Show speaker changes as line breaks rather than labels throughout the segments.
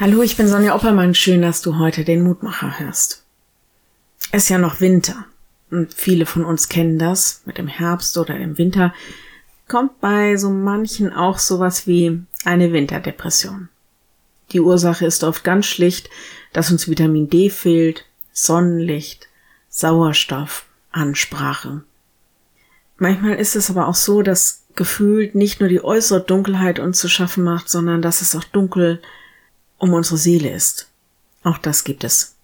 Hallo, ich bin Sonja Oppermann. Schön, dass du heute den Mutmacher hörst. Es ist ja noch Winter. Und viele von uns kennen das. Mit dem Herbst oder dem Winter kommt bei so manchen auch sowas wie eine Winterdepression. Die Ursache ist oft ganz schlicht, dass uns Vitamin D fehlt, Sonnenlicht, Sauerstoff, Ansprache. Manchmal ist es aber auch so, dass gefühlt nicht nur die äußere Dunkelheit uns zu schaffen macht, sondern dass es auch dunkel um unsere Seele ist. Auch das gibt es.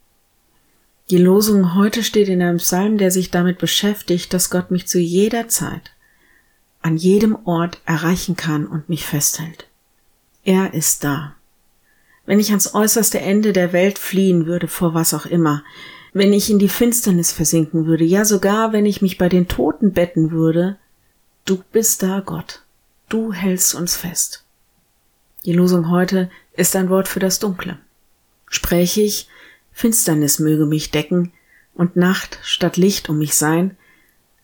Die Losung heute steht in einem Psalm, der sich damit beschäftigt, dass Gott mich zu jeder Zeit, an jedem Ort erreichen kann und mich festhält. Er ist da. Wenn ich ans äußerste Ende der Welt fliehen würde, vor was auch immer, wenn ich in die Finsternis versinken würde, ja sogar wenn ich mich bei den Toten betten würde, du bist da, Gott. Du hältst uns fest. Die Losung heute ist ein Wort für das Dunkle. Spräche ich, Finsternis möge mich decken und Nacht statt Licht um mich sein,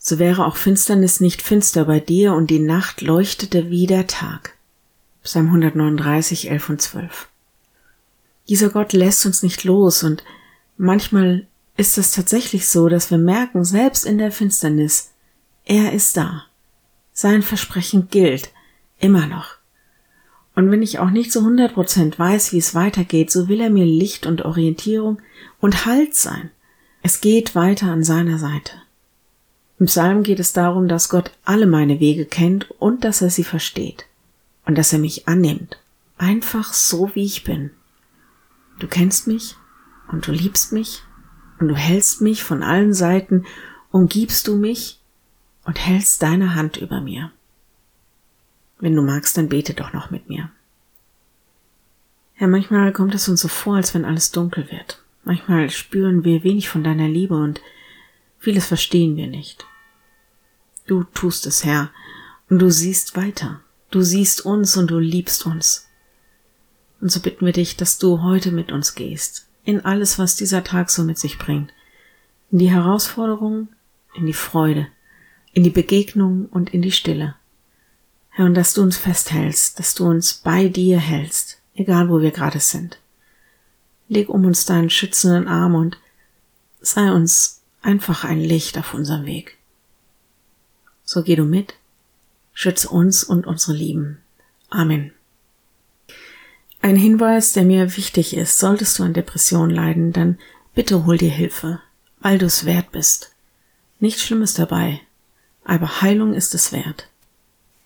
so wäre auch Finsternis nicht finster bei dir und die Nacht leuchtete wie der Tag. Psalm 139, 11 und 12. Dieser Gott lässt uns nicht los und manchmal ist es tatsächlich so, dass wir merken, selbst in der Finsternis, er ist da. Sein Versprechen gilt immer noch. Und wenn ich auch nicht zu 100 Prozent weiß, wie es weitergeht, so will er mir Licht und Orientierung und Halt sein. Es geht weiter an seiner Seite. Im Psalm geht es darum, dass Gott alle meine Wege kennt und dass er sie versteht. Und dass er mich annimmt. Einfach so, wie ich bin. Du kennst mich und du liebst mich und du hältst mich von allen Seiten, umgibst du mich und hältst deine Hand über mir. Wenn du magst, dann bete doch noch mit mir. Ja, manchmal kommt es uns so vor, als wenn alles dunkel wird. Manchmal spüren wir wenig von deiner Liebe und vieles verstehen wir nicht. Du tust es, Herr, und du siehst weiter. Du siehst uns und du liebst uns. Und so bitten wir dich, dass du heute mit uns gehst, in alles, was dieser Tag so mit sich bringt, in die Herausforderungen, in die Freude, in die Begegnung und in die Stille. Herr, und dass du uns festhältst, dass du uns bei dir hältst, egal wo wir gerade sind. Leg um uns deinen schützenden Arm und sei uns einfach ein Licht auf unserem Weg. So geh du mit, schütze uns und unsere Lieben. Amen. Ein Hinweis, der mir wichtig ist, solltest du an Depression leiden, dann bitte hol dir Hilfe, weil du es wert bist. Nichts Schlimmes dabei, aber Heilung ist es wert.